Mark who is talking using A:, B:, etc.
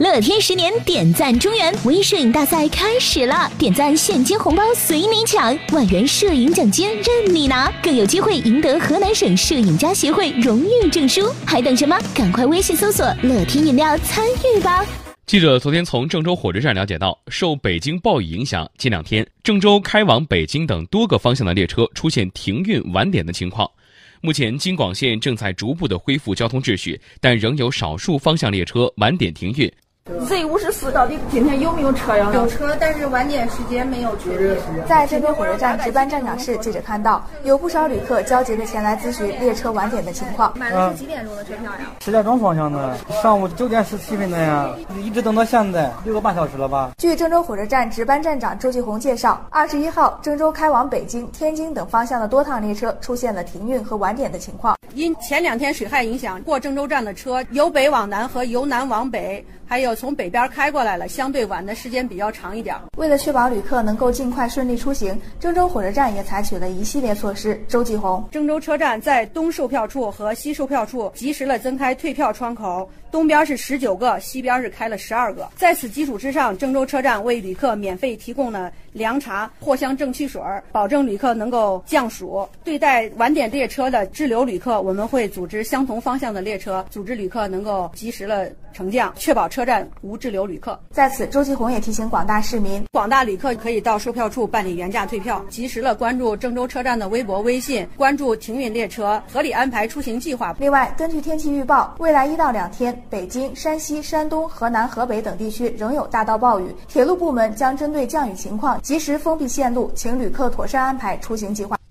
A: 乐天十年点赞中原微摄影大赛开始了，点赞现金红包随你抢，万元摄影奖金任你拿，更有机会赢得河南省摄影家协会荣誉证书。还等什么？赶快微信搜索“乐天饮料”参与吧！
B: 记者昨天从郑州火车站了解到，受北京暴雨影响，近两天郑州开往北京等多个方向的列车出现停运晚点的情况。目前京广线正在逐步的恢复交通秩序，但仍有少数方向列车晚点停运。
C: Z 五十四到底今天有没有车呀？
D: 有车，但是晚点时间没有确定。
E: 在郑州火车站值班站长室，记者看到有不少旅客焦急地前来咨询列车晚点的情况。
D: 买的是几点钟的车票呀？
F: 石家庄方向的，上午九点十七分的呀，一直等到现在，六个半小时了吧？
E: 据郑州火车站值班站长周继红介绍，二十一号郑州开往北京、天津等方向的多趟列车出现了停运和晚点的情况。
G: 因前两天水害影响，过郑州站的车由北往南和由南往北。还有从北边开过来了，相对晚的时间比较长一点。
E: 为了确保旅客能够尽快顺利出行，郑州火车站也采取了一系列措施。周继红，
G: 郑州车站在东售票处和西售票处及时了增开退票窗口，东边是十九个，西边是开了十二个。在此基础之上，郑州车站为旅客免费提供了凉茶、藿香正气水，保证旅客能够降暑。对待晚点列车的滞留旅客，我们会组织相同方向的列车，组织旅客能够及时了乘降，确保车。车站无滞留旅客。
E: 在此，周继红也提醒广大市民，
G: 广大旅客可以到售票处办理原价退票，及时了关注郑州车站的微博、微信，关注停运列车，合理安排出行计划。
E: 另外，根据天气预报，未来一到两天，北京、山西、山东、河南、河北等地区仍有大到暴雨，铁路部门将针对降雨情况及时封闭线路，请旅客妥善安排出行计划。